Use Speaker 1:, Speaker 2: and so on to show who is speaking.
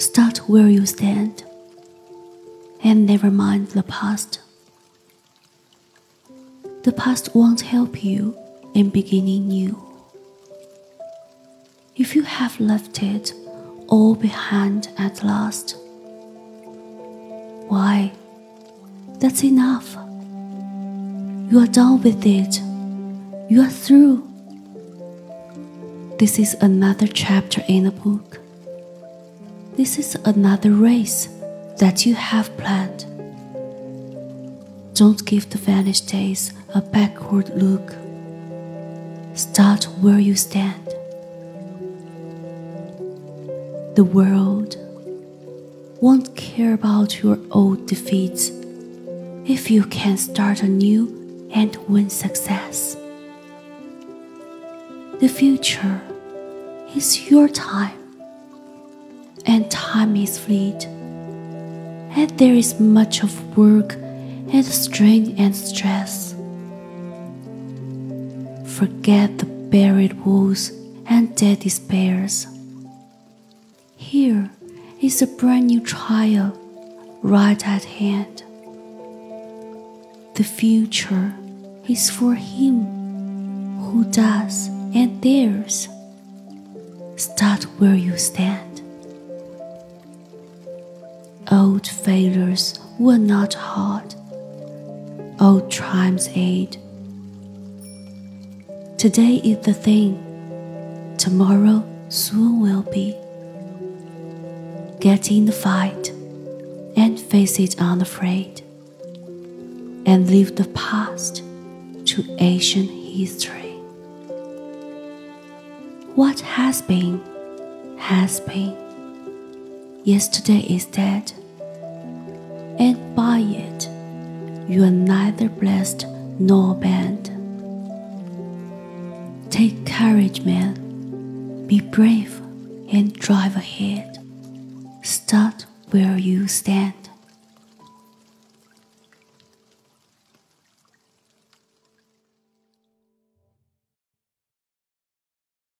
Speaker 1: Start where you stand and never mind the past. The past won't help you in beginning new. If you have left it all behind at last, why, that's enough. You are done with it. You are through. This is another chapter in the book. This is another race that you have planned. Don't give the vanished days a backward look. Start where you stand. The world won't care about your old defeats if you can start anew and win success. The future is your time, and time is fleet and there is much of work and strain and stress. Forget the buried woes and dead despairs. Here is a brand new trial right at hand. The future is for him who does and dares. Start where you stand. Old failures were not hard. Old times aid. Today is the thing, tomorrow soon will be. Get in the fight and face it unafraid, and leave the past to ancient history. What has been, has been. Yesterday is dead it you are neither blessed nor banned. Take courage, man. Be brave and drive ahead. Start where you stand.